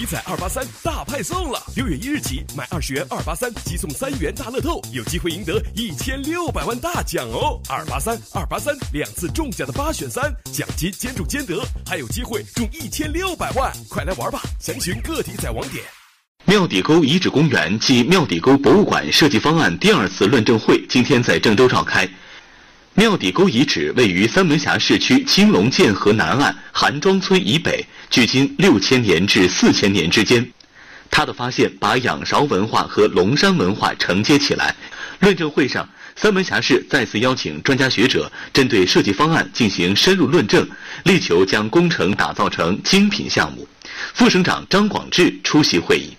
体彩二八三大派送了！六月一日起，买二十元二八三即送三元大乐透，有机会赢得一千六百万大奖哦！二八三二八三两次中奖的八选三，奖金兼中兼得，还有机会中一千六百万！快来玩吧！详询各体彩网点。庙底沟遗址公园暨庙底沟博物馆设计方案第二次论证会今天在郑州召开。庙底沟遗址位于三门峡市区青龙涧河南岸韩庄村以北，距今六千年至四千年之间。它的发现把仰韶文化和龙山文化承接起来。论证会上，三门峡市再次邀请专家学者针对设计方案进行深入论证，力求将工程打造成精品项目。副省长张广智出席会议。